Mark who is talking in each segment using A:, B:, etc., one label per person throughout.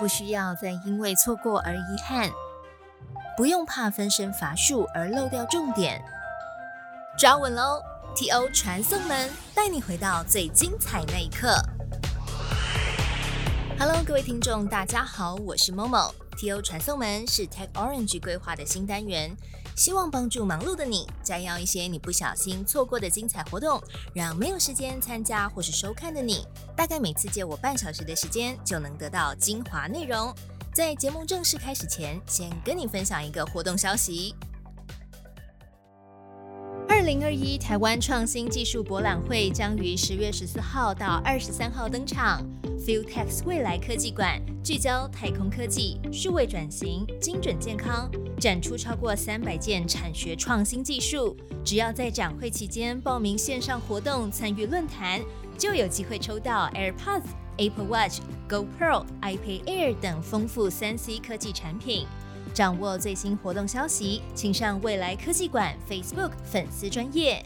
A: 不需要再因为错过而遗憾，不用怕分身乏术而漏掉重点。抓稳喽！T.O. 传送门带你回到最精彩那一刻。Hello，各位听众，大家好，我是 Momo。T.O. 传送门是 Tech Orange 规划的新单元，希望帮助忙碌的你摘要一些你不小心错过的精彩活动，让没有时间参加或是收看的你，大概每次借我半小时的时间就能得到精华内容。在节目正式开始前，先跟你分享一个活动消息。二零二一台湾创新技术博览会将于十月十四号到二十三号登场。FuelTech 未来科技馆聚焦太空科技、数位转型、精准健康，展出超过三百件产学创新技术。只要在展会期间报名线上活动、参与论坛，就有机会抽到 AirPods、Apple Watch、GoPro、iPad Air 等丰富三 C 科技产品。掌握最新活动消息，请上未来科技馆 Facebook 粉丝专业。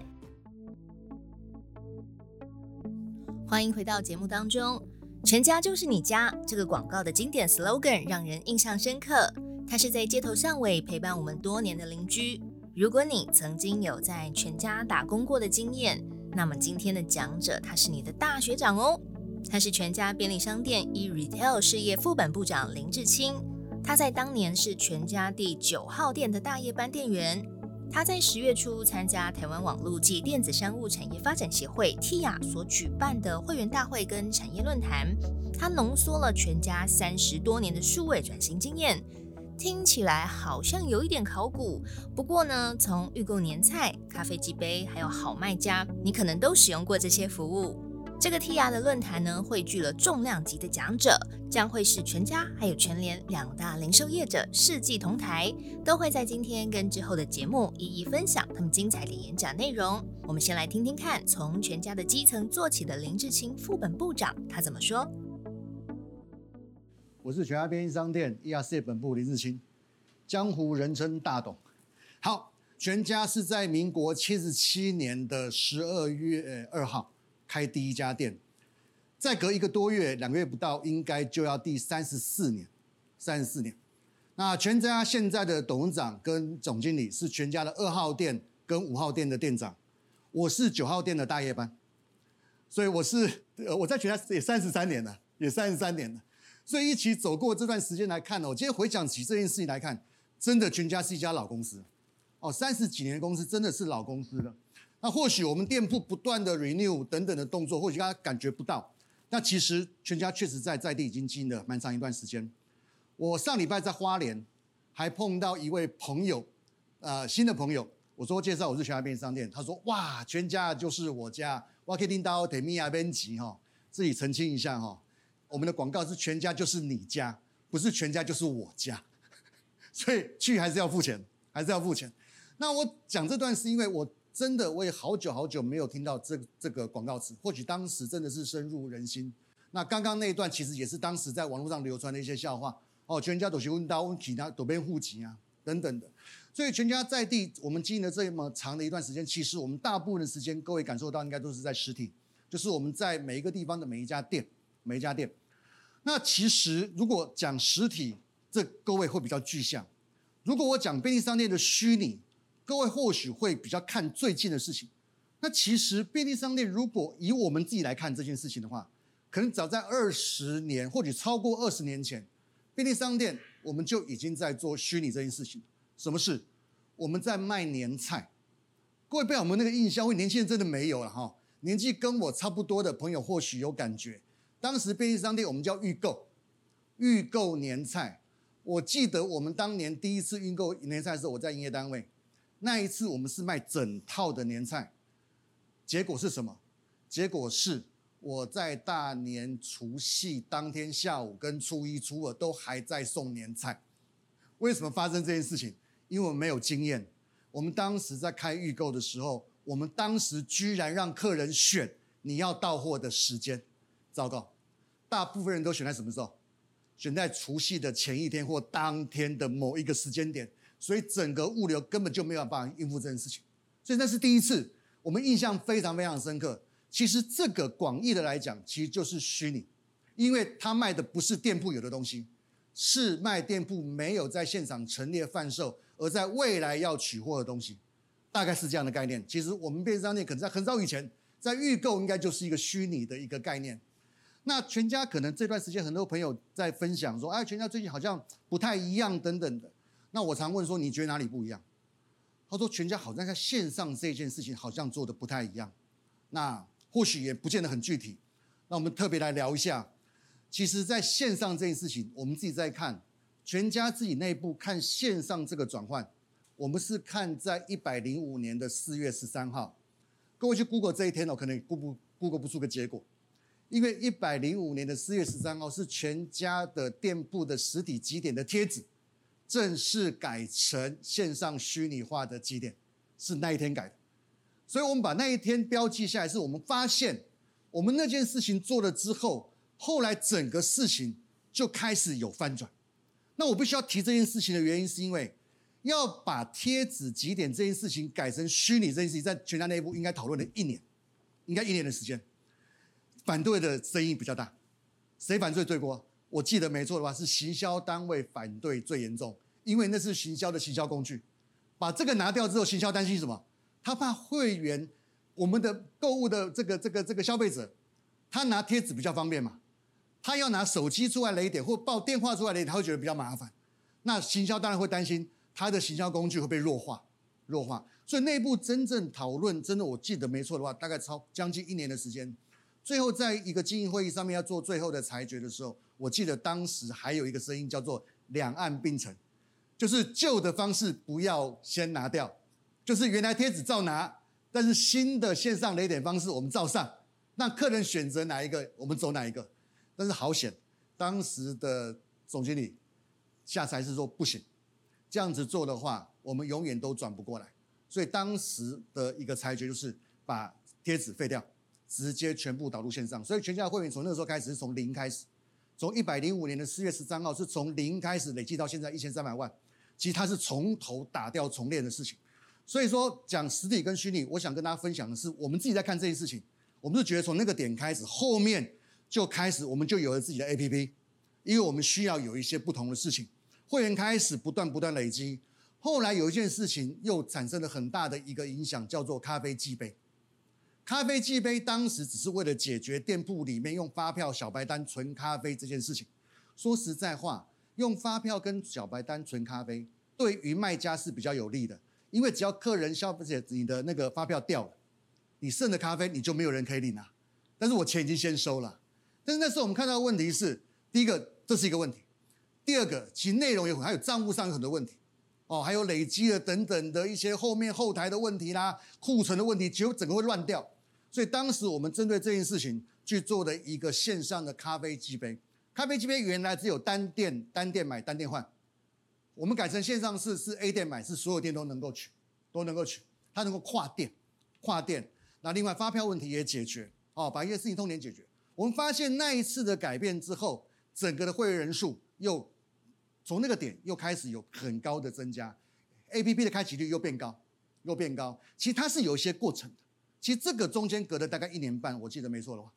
A: 欢迎回到节目当中，“全家就是你家”这个广告的经典 slogan 让人印象深刻。它是在街头巷尾陪伴我们多年的邻居。如果你曾经有在全家打工过的经验，那么今天的讲者他是你的大学长哦。他是全家便利商店 e retail 事业副本部长林志清。他在当年是全家第九号店的大夜班店员。他在十月初参加台湾网络及电子商务产业发展协会 TIA 所举办的会员大会跟产业论坛，他浓缩了全家三十多年的数位转型经验。听起来好像有一点考古，不过呢，从预购年菜、咖啡机杯，还有好卖家，你可能都使用过这些服务。这个 T R 的论坛呢，汇聚了重量级的讲者，将会是全家还有全联两大零售业者世纪同台，都会在今天跟之后的节目一一分享他们精彩的演讲内容。我们先来听听看，从全家的基层做起的林志清副本部长他怎么说。
B: 我是全家便利商店 E R C 本部林志清，江湖人称大董。好，全家是在民国七十七年的十二月二号。开第一家店，再隔一个多月，两个月不到，应该就要第三十四年，三十四年。那全家现在的董事长跟总经理是全家的二号店跟五号店的店长，我是九号店的大夜班，所以我是呃我在全家也三十三年了，也三十三年了，所以一起走过这段时间来看呢，我今天回想起这件事情来看，真的全家是一家老公司，哦，三十几年的公司真的是老公司了。那或许我们店铺不断的 renew 等等的动作，或许大家感觉不到。那其实全家确实在在地已经经营了蛮长一段时间。我上礼拜在花莲还碰到一位朋友，呃，新的朋友。我说介绍我是全家便利商店，他说哇，全家就是我家。我可以听到 t e m i a 编辑哈，自己澄清一下哈，我们的广告是全家就是你家，不是全家就是我家。所以去还是要付钱，还是要付钱。那我讲这段是因为我。真的，我也好久好久没有听到这这个广告词。或许当时真的是深入人心。那刚刚那一段其实也是当时在网络上流传的一些笑话哦。全家都是问到问其他都变户籍啊等等的。所以全家在地，我们经营了这么长的一段时间，其实我们大部分的时间，各位感受到应该都是在实体，就是我们在每一个地方的每一家店，每一家店。那其实如果讲实体，这各位会比较具象；如果我讲便利商店的虚拟。各位或许会比较看最近的事情，那其实便利商店如果以我们自己来看这件事情的话，可能早在二十年或者超过二十年前，便利商店我们就已经在做虚拟这件事情。什么事？我们在卖年菜。各位不要我们那个印象？会年轻人真的没有了哈。年纪跟我差不多的朋友或许有感觉。当时便利商店我们叫预购，预购年菜。我记得我们当年第一次预购年菜的时候，我在营业单位。那一次我们是卖整套的年菜，结果是什么？结果是我在大年除夕当天下午跟初一初二都还在送年菜。为什么发生这件事情？因为我们没有经验。我们当时在开预购的时候，我们当时居然让客人选你要到货的时间。糟糕，大部分人都选在什么时候？选在除夕的前一天或当天的某一个时间点。所以整个物流根本就没有办法应付这件事情，所以那是第一次，我们印象非常非常深刻。其实这个广义的来讲，其实就是虚拟，因为他卖的不是店铺有的东西，是卖店铺没有在现场陈列贩售，而在未来要取货的东西，大概是这样的概念。其实我们便利商店可能在很早以前，在预购应该就是一个虚拟的一个概念。那全家可能这段时间很多朋友在分享说，哎，全家最近好像不太一样等等的。那我常问说，你觉得哪里不一样？他说全家好像在线上这件事情好像做的不太一样。那或许也不见得很具体。那我们特别来聊一下，其实在线上这件事情，我们自己在看全家自己内部看线上这个转换，我们是看在一百零五年的四月十三号。各位去 Google 这一天哦，可能 Google Google 不出个结果。因为一百零五年的四月十三号是全家的店铺的实体几点的贴纸正式改成线上虚拟化的几点，是那一天改的，所以我们把那一天标记下来，是我们发现我们那件事情做了之后，后来整个事情就开始有翻转。那我必须要提这件事情的原因，是因为要把贴纸几点这件事情改成虚拟这件事情，在全家内部应该讨论了一年，应该一年的时间。反对的声音比较大，谁反对最多？我记得没错的话，是行销单位反对最严重，因为那是行销的行销工具。把这个拿掉之后，行销担心什么？他怕会员，我们的购物的这个这个这个消费者，他拿贴纸比较方便嘛？他要拿手机出来雷点或报电话出来雷点，他会觉得比较麻烦。那行销当然会担心他的行销工具会被弱化，弱化。所以内部真正讨论，真的我记得没错的话，大概超将近一年的时间。最后，在一个经营会议上面要做最后的裁决的时候，我记得当时还有一个声音叫做“两岸并存”，就是旧的方式不要先拿掉，就是原来贴纸照拿，但是新的线上雷点方式我们照上，让客人选择哪一个，我们走哪一个。但是好险，当时的总经理下才是说不行，这样子做的话，我们永远都转不过来。所以当时的一个裁决就是把贴纸废掉。直接全部导入线上，所以全家会员从那时候开始是从零开始，从一百零五年的四月十三号是从零开始累计到现在一千三百万，其实它是从头打掉重练的事情。所以说讲实体跟虚拟，我想跟大家分享的是，我们自己在看这件事情，我们是觉得从那个点开始，后面就开始我们就有了自己的 APP，因为我们需要有一些不同的事情，会员开始不断不断累积，后来有一件事情又产生了很大的一个影响，叫做咖啡计杯。咖啡计杯当时只是为了解决店铺里面用发票、小白单存咖啡这件事情。说实在话，用发票跟小白单存咖啡，对于卖家是比较有利的，因为只要客人消费者你的那个发票掉了，你剩的咖啡你就没有人可以领了。但是我钱已经先收了。但是那时候我们看到的问题是，第一个这是一个问题，第二个其内容有还有账户上有很多问题，哦，还有累积的等等的一些后面后台的问题啦、库存的问题，结果整个会乱掉。所以当时我们针对这件事情去做的一个线上的咖啡机杯，咖啡机杯原来只有单店单店买单店换，我们改成线上是是 A 店买，是所有店都能够取，都能够取，它能够跨店，跨店。那另外发票问题也解决，哦，把一些事情通联解决。我们发现那一次的改变之后，整个的会员人数又从那个点又开始有很高的增加，A P P 的开启率又变高，又变高。其实它是有一些过程的。其实这个中间隔了大概一年半，我记得没错的话，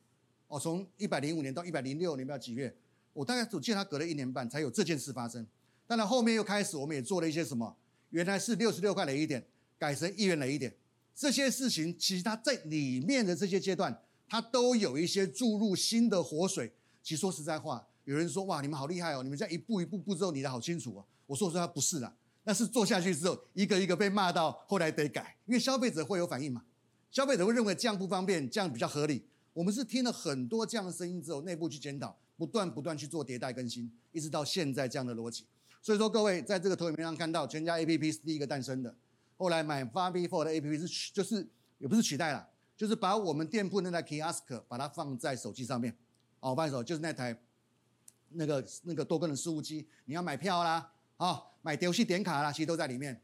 B: 哦，从一百零五年到一百零六年不知道几月，我大概只记得它隔了一年半才有这件事发生。当然后面又开始，我们也做了一些什么，原来是六十六块累一点，改成一元累一点，这些事情其实它在里面的这些阶段，它都有一些注入新的活水。其实说实在话，有人说哇，你们好厉害哦，你们这样一步一步步骤，你的好清楚哦。我说实话不是的，那是做下去之后，一个一个被骂到，后来得改，因为消费者会有反应嘛。消费者会认为这样不方便，这样比较合理。我们是听了很多这样的声音之后，内部去检讨，不断不断去做迭代更新，一直到现在这样的逻辑。所以说，各位在这个投影片上看到，全家 APP 是第一个诞生的。后来买发 B Four 的 APP 是，就是也不是取代了，就是把我们店铺那台 Kiosk 把它放在手机上面。哦，放手就是那台那个那个多功能事务机，你要买票啦，啊，买游戏点卡啦，其实都在里面。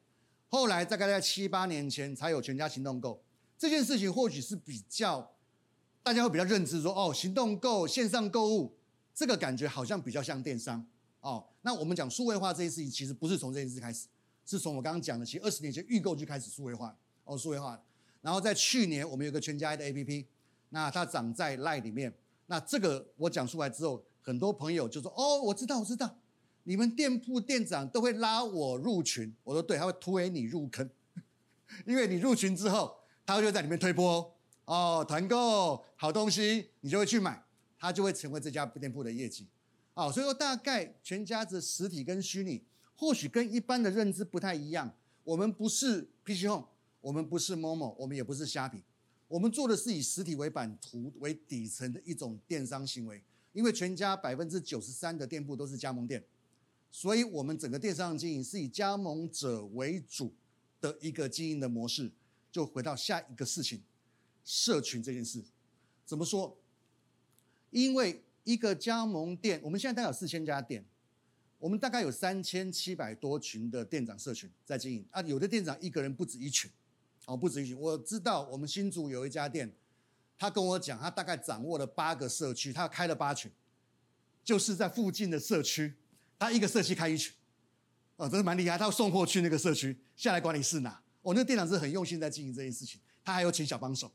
B: 后来大概在七八年前才有全家行动购。这件事情或许是比较，大家会比较认知说，哦，行动购线上购物，这个感觉好像比较像电商哦。那我们讲数位化这件事情，其实不是从这件事开始，是从我刚刚讲的，其实二十年前预购就开始数位化哦，数位化然后在去年，我们有个全家的 APP，那它长在 Line 里面。那这个我讲出来之后，很多朋友就说，哦，我知道，我知道，你们店铺店长都会拉我入群。我说对，他会推你入坑，因为你入群之后，他就在里面推波哦，团购好东西，你就会去买，他就会成为这家店铺的业绩。啊，所以说大概全家的实体跟虚拟，或许跟一般的认知不太一样。我们不是 PC Home，我们不是 Momo，我们也不是虾皮，我们做的是以实体为版图为底层的一种电商行为。因为全家百分之九十三的店铺都是加盟店。所以，我们整个电商经营是以加盟者为主的一个经营的模式。就回到下一个事情，社群这件事，怎么说？因为一个加盟店，我们现在大概有四千家店，我们大概有三千七百多群的店长社群在经营啊。有的店长一个人不止一群，哦，不止一群。我知道我们新竹有一家店，他跟我讲，他大概掌握了八个社区，他开了八群，就是在附近的社区。他一个社区开一群，哦，真是蛮厉害。他要送货去那个社区，下来管理室拿。哦，那个店长是很用心在经营这件事情，他还有请小帮手。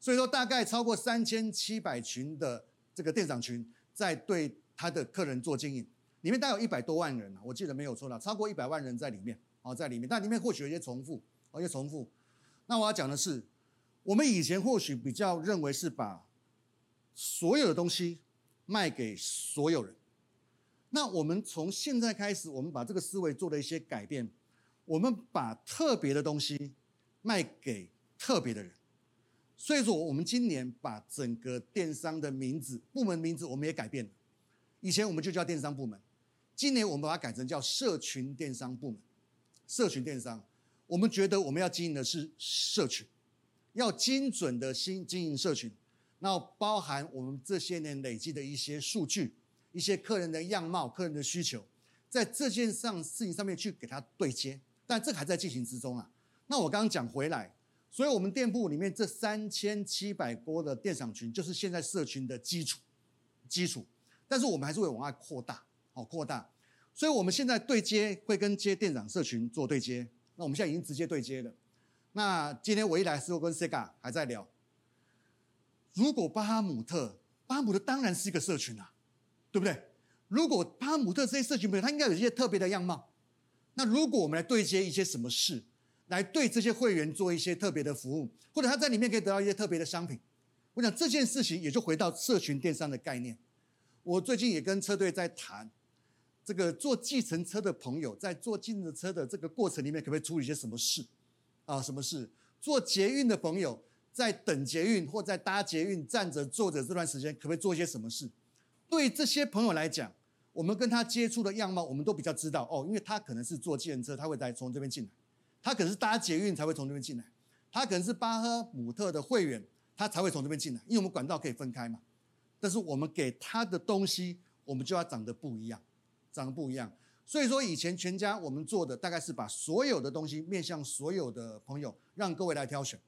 B: 所以说，大概超过三千七百群的这个店长群，在对他的客人做经营，里面大概有一百多万人我记得没有错了，超过一百万人在里面。哦，在里面，但里面或许有些重复，有些重复。那我要讲的是，我们以前或许比较认为是把所有的东西卖给所有人。那我们从现在开始，我们把这个思维做了一些改变。我们把特别的东西卖给特别的人。所以说，我们今年把整个电商的名字、部门名字我们也改变了。以前我们就叫电商部门，今年我们把它改成叫社群电商部门。社群电商，我们觉得我们要经营的是社群，要精准的新经营社群，那包含我们这些年累积的一些数据。一些客人的样貌、客人的需求，在这件上事情上面去给他对接，但这还在进行之中啊。那我刚刚讲回来，所以我们店铺里面这三千七百多的电商群，就是现在社群的基础，基础。但是我们还是会往外扩大，好扩大。所以我们现在对接会跟接店长社群做对接。那我们现在已经直接对接了。那今天我一来是跟 Sega 还在聊，如果巴哈姆特，巴哈姆特当然是一个社群啊。对不对？如果巴哈姆特这些社群朋友，他应该有一些特别的样貌。那如果我们来对接一些什么事，来对这些会员做一些特别的服务，或者他在里面可以得到一些特别的商品，我想这件事情也就回到社群电商的概念。我最近也跟车队在谈，这个坐计程车的朋友在坐计程车的这个过程里面，可不可以处理一些什么事啊？什么事？坐捷运的朋友在等捷运或在搭捷运站着坐着这段时间，可不可以做一些什么事？对这些朋友来讲，我们跟他接触的样貌，我们都比较知道哦，因为他可能是坐计程车，他会来从这边进来；他可能是搭捷运才会从这边进来；他可能是巴赫姆特的会员，他才会从这边进来。因为我们管道可以分开嘛。但是我们给他的东西，我们就要长得不一样，长得不一样。所以说，以前全家我们做的大概是把所有的东西面向所有的朋友，让各位来挑选。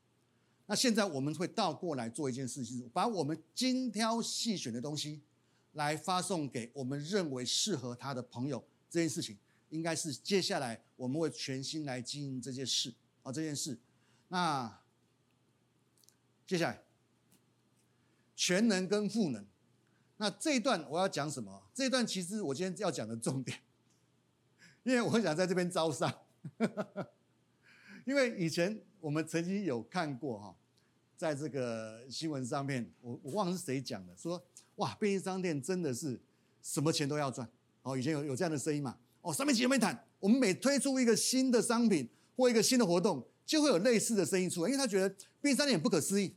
B: 那现在我们会倒过来做一件事情，把我们精挑细选的东西。来发送给我们认为适合他的朋友，这件事情应该是接下来我们会全心来经营这件事啊，这件事。那接下来全能跟赋能，那这一段我要讲什么？这一段其实我今天要讲的重点，因为我想在这边招商，因为以前我们曾经有看过哈，在这个新闻上面，我我忘了是谁讲的，说。哇，便利商店真的是什么钱都要赚哦！以前有有这样的声音嘛？哦，上面几没谈，我们每推出一个新的商品或一个新的活动，就会有类似的声音出来，因为他觉得便利商店不可思议，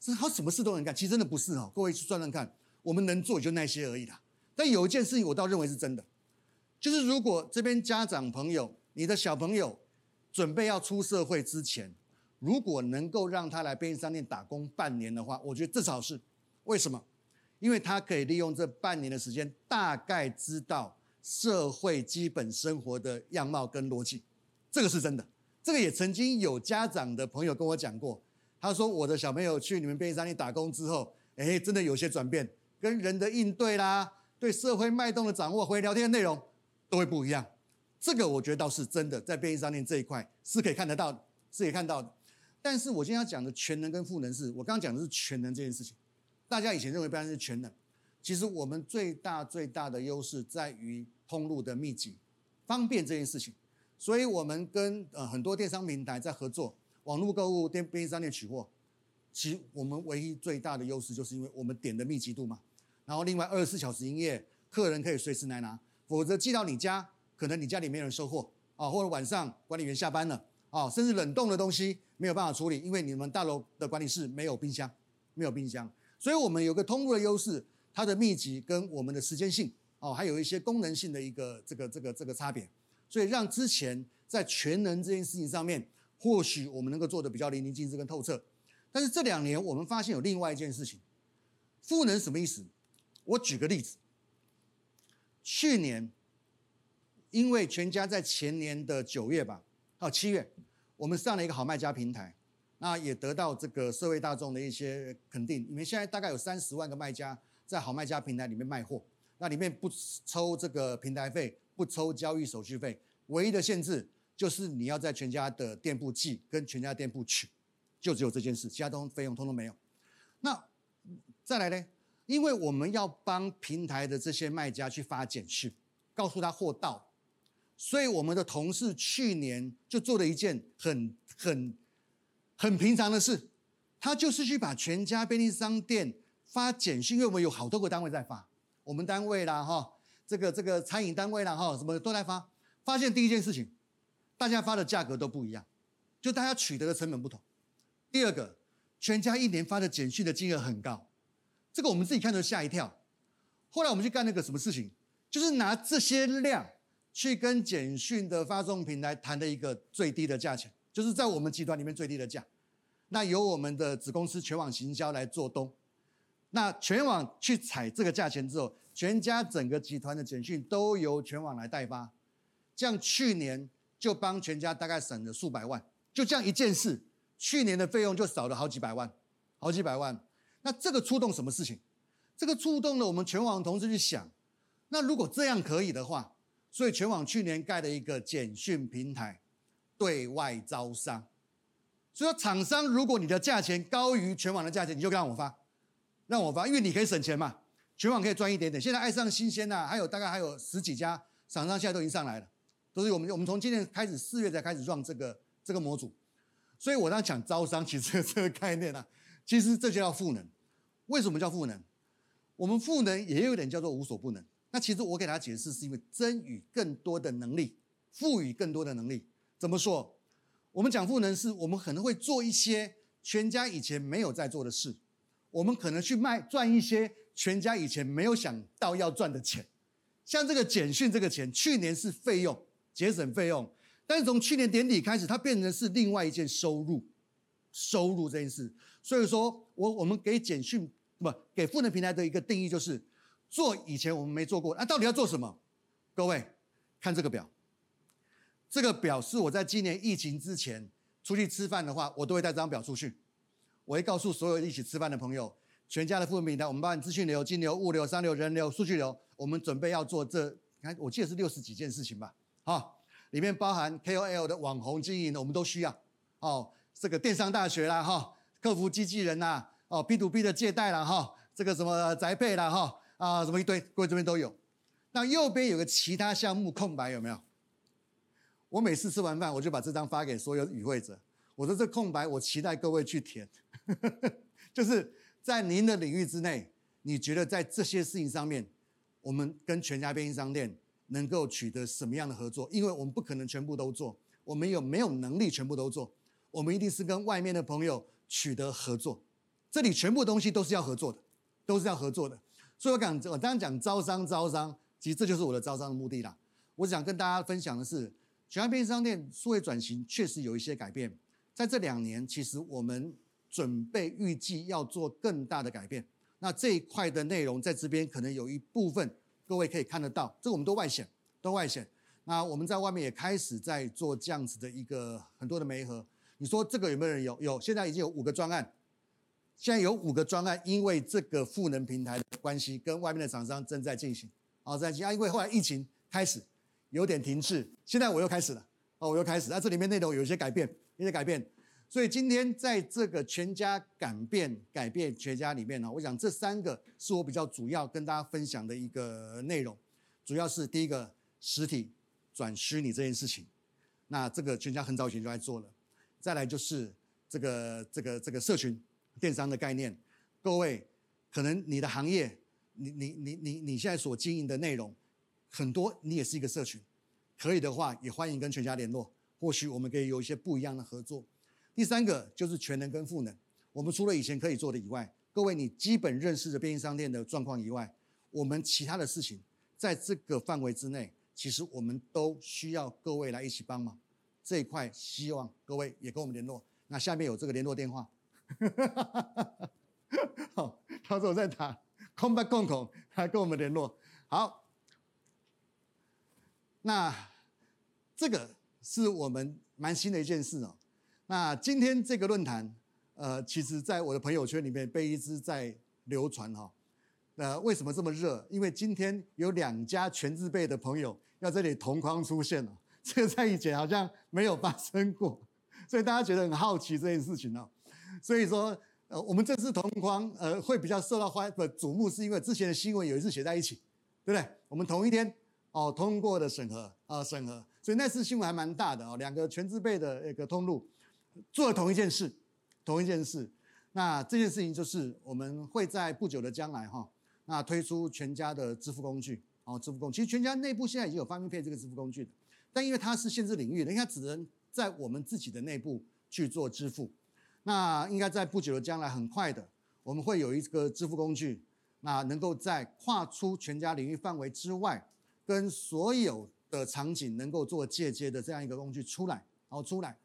B: 是他什么事都能干。其实真的不是哦，各位去算算看，我们能做就那些而已啦。但有一件事情我倒认为是真的，就是如果这边家长朋友，你的小朋友准备要出社会之前，如果能够让他来便利商店打工半年的话，我觉得至少是为什么？因为他可以利用这半年的时间，大概知道社会基本生活的样貌跟逻辑，这个是真的。这个也曾经有家长的朋友跟我讲过，他说我的小朋友去你们便利商店打工之后，哎，真的有些转变，跟人的应对啦，对社会脉动的掌握，回聊天的内容都会不一样。这个我觉得倒是真的，在便利商店这一块是可以看得到，是可以看到的。但是我今天要讲的全能跟赋能，是我刚刚讲的是全能这件事情。大家以前认为不然是全能，其实我们最大最大的优势在于通路的密集，方便这件事情。所以我们跟呃很多电商平台在合作，网络购物、电便利商店取货。其实我们唯一最大的优势，就是因为我们点的密集度嘛。然后另外二十四小时营业，客人可以随时来拿，否则寄到你家，可能你家里没人收货啊，或者晚上管理员下班了啊，甚至冷冻的东西没有办法处理，因为你们大楼的管理室没有冰箱，没有冰箱。所以我们有个通路的优势，它的密集跟我们的时间性哦，还有一些功能性的一个这个这个这个差别，所以让之前在全能这件事情上面，或许我们能够做的比较淋漓尽致跟透彻。但是这两年我们发现有另外一件事情，赋能什么意思？我举个例子，去年因为全家在前年的九月吧，到七月，我们上了一个好卖家平台。那也得到这个社会大众的一些肯定。你们现在大概有三十万个卖家在好卖家平台里面卖货，那里面不抽这个平台费，不抽交易手续费，唯一的限制就是你要在全家的店铺寄跟全家店铺取，就只有这件事，其他东费用通通没有。那再来呢？因为我们要帮平台的这些卖家去发简讯，告诉他货到，所以我们的同事去年就做了一件很很。很平常的事，他就是去把全家便利商店发简讯，因为我们有好多个单位在发，我们单位啦哈，这个这个餐饮单位啦哈，什么都在发。发现第一件事情，大家发的价格都不一样，就大家取得的成本不同。第二个，全家一年发的简讯的金额很高，这个我们自己看都吓一跳。后来我们去干那个什么事情，就是拿这些量去跟简讯的发送平台谈的一个最低的价钱。就是在我们集团里面最低的价，那由我们的子公司全网行销来做东，那全网去采这个价钱之后，全家整个集团的简讯都由全网来代发，这样去年就帮全家大概省了数百万，就这样一件事，去年的费用就少了好几百万，好几百万。那这个触动什么事情？这个触动了我们全网同事去想，那如果这样可以的话，所以全网去年盖了一个简讯平台。对外招商，所以说厂商，如果你的价钱高于全网的价钱，你就让我发，让我发，因为你可以省钱嘛，全网可以赚一点点。现在爱上新鲜呐，还有大概还有十几家厂商现在都已经上来了，都是我们我们从今年开始四月才开始让这个这个模组，所以我刚讲招商，其实这个概念啊，其实这就叫赋能。为什么叫赋能？我们赋能也有点叫做无所不能。那其实我给大家解释，是因为增予更多的能力，赋予更多的能力。怎么说？我们讲赋能，是我们可能会做一些全家以前没有在做的事，我们可能去卖赚一些全家以前没有想到要赚的钱。像这个简讯这个钱，去年是费用节省费用，但是从去年年底开始，它变成是另外一件收入，收入这件事。所以说我我们给简讯不给赋能平台的一个定义就是做以前我们没做过，那到底要做什么？各位看这个表。这个表是我在今年疫情之前出去吃饭的话，我都会带这张表出去。我会告诉所有一起吃饭的朋友，全家的付费平台，我们帮你资讯流、金流、物流、商流、人流、数据流，我们准备要做这，看我记得是六十几件事情吧，好，里面包含 KOL 的网红经营，我们都需要。哦，这个电商大学啦，哈，客服机器人呐，哦，B to B 的借贷啦，哈，这个什么宅配啦，哈，啊，什么一堆，各位这边都有。那右边有个其他项目空白，有没有？我每次吃完饭，我就把这张发给所有与会者。我说这空白，我期待各位去填。就是在您的领域之内，你觉得在这些事情上面，我们跟全家便利商店能够取得什么样的合作？因为我们不可能全部都做，我们有没有能力全部都做？我们一定是跟外面的朋友取得合作。这里全部东西都是要合作的，都是要合作的。所以我讲，我刚刚讲招商，招商，其实这就是我的招商的目的啦。我想跟大家分享的是。全家便利商店数位转型确实有一些改变，在这两年，其实我们准备预计要做更大的改变。那这一块的内容在这边可能有一部分各位可以看得到，这个我们都外显，都外显。那我们在外面也开始在做这样子的一个很多的媒合。你说这个有没有人有？有，现在已经有五个专案，现在有五个专案，因为这个赋能平台的关系，跟外面的厂商正在进行。好，在进啊，因为后来疫情开始。有点停滞，现在我又开始了，哦，我又开始，那这里面内容有一些改变，一些改变，所以今天在这个全家改变改变全家里面呢，我想这三个是我比较主要跟大家分享的一个内容，主要是第一个实体转虚拟这件事情。那这个全家很早以前就在做了。再来就是这个这个这个社群电商的概念，各位可能你的行业，你你你你你现在所经营的内容很多，你也是一个社群，可以的话也欢迎跟全家联络，或许我们可以有一些不一样的合作。第三个就是全能跟赋能，我们除了以前可以做的以外，各位你基本认识的便利商店的状况以外，我们其他的事情在这个范围之内，其实我们都需要各位来一起帮忙。这一块希望各位也跟我们联络。那下面有这个联络电话，好，他说我在打空白空空来跟我们联络。好，那这个是我们蛮新的一件事哦。那今天这个论坛，呃，其实在我的朋友圈里面被一直在流传哈。呃，为什么这么热？因为今天有两家全字辈的朋友要这里同框出现了。这个在以前好像没有发生过，所以大家觉得很好奇这件事情哦。所以说，呃，我们这次同框，呃，会比较受到欢的瞩目，是因为之前的新闻有一次写在一起，对不对？我们同一天哦通过的审核啊审核，所以那次新闻还蛮大的哦。两个全字辈的一个通路做了同一件事，同一件事。那这件事情就是我们会在不久的将来哈，那推出全家的支付工具哦，支付工具。其实全家内部现在已经有方便配这个支付工具的。但因为它是限制领域的，应该只能在我们自己的内部去做支付。那应该在不久的将来，很快的，我们会有一个支付工具，那能够在跨出全家领域范围之外，跟所有的场景能够做借接的这样一个工具出来，然后出来。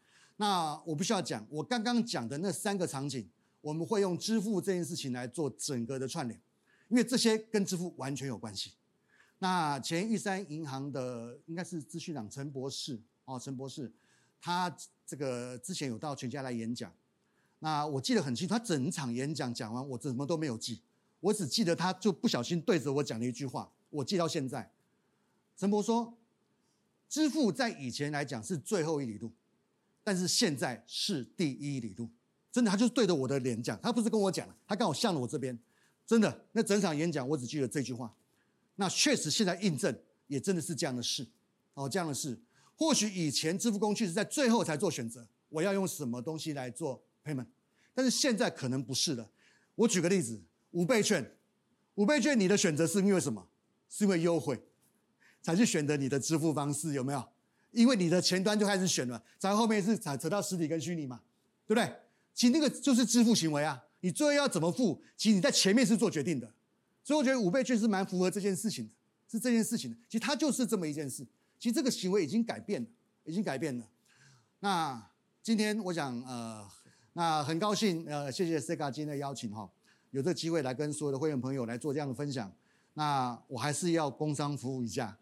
B: 那我不需要讲，我刚刚讲的那三个场景，我们会用支付这件事情来做整个的串联，因为这些跟支付完全有关系。那前玉山银行的应该是资讯长陈博士哦，陈博士，他这个之前有到全家来演讲，那我记得很清楚，他整场演讲讲完，我怎么都没有记，我只记得他就不小心对着我讲了一句话，我记到现在。陈博说，支付在以前来讲是最后一里路，但是现在是第一里路，真的，他就是对着我的脸讲，他不是跟我讲他刚好向了我这边，真的，那整场演讲我只记得这句话。那确实，现在印证也真的是这样的事，哦，这样的事。或许以前支付工具是在最后才做选择，我要用什么东西来做 payment，但是现在可能不是了。我举个例子，五倍券，五倍券你的选择是因为什么？是因为优惠才去选择你的支付方式，有没有？因为你的前端就开始选了，在后面是才扯到实体跟虚拟嘛，对不对？其实那个就是支付行为啊，你最后要怎么付，其实你在前面是做决定的。所以我觉得五倍券是蛮符合这件事情的，是这件事情的。其实它就是这么一件事。其实这个行为已经改变了，已经改变了。那今天我想，呃，那很高兴，呃，谢谢 Sega 今天的邀请哈，有这个机会来跟所有的会员朋友来做这样的分享。那我还是要工商服务一下。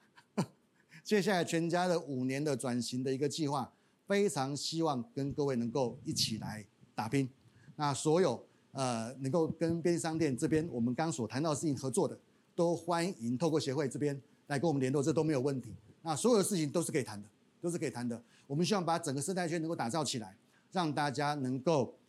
B: 接下来全家的五年的转型的一个计划，非常希望跟各位能够一起来打拼。那所有。呃，能够跟便利商店这边我们刚所谈到的事情合作的，都欢迎透过协会这边来跟我们联络，这都没有问题。那所有的事情都是可以谈的，都是可以谈的。我们希望把整个生态圈能够打造起来，让大家能够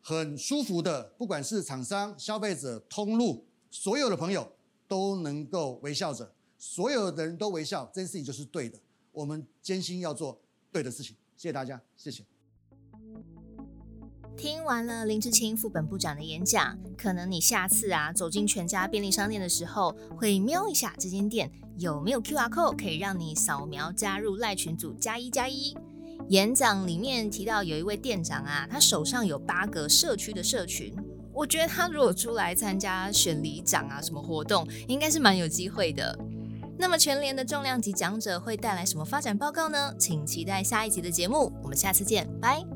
B: 很舒服的，不管是厂商、消费者、通路，所有的朋友都能够微笑着，所有的人都微笑，这件事情就是对的。我们艰辛要做对的事情。谢谢大家，谢谢。
A: 听完了林志清副本部长的演讲，可能你下次啊走进全家便利商店的时候，会瞄一下这间店有没有 QR code 可以让你扫描加入赖群组加一加一。演讲里面提到有一位店长啊，他手上有八个社区的社群，我觉得他如果出来参加选里长啊什么活动，应该是蛮有机会的。那么全联的重量级讲者会带来什么发展报告呢？请期待下一集的节目，我们下次见，拜。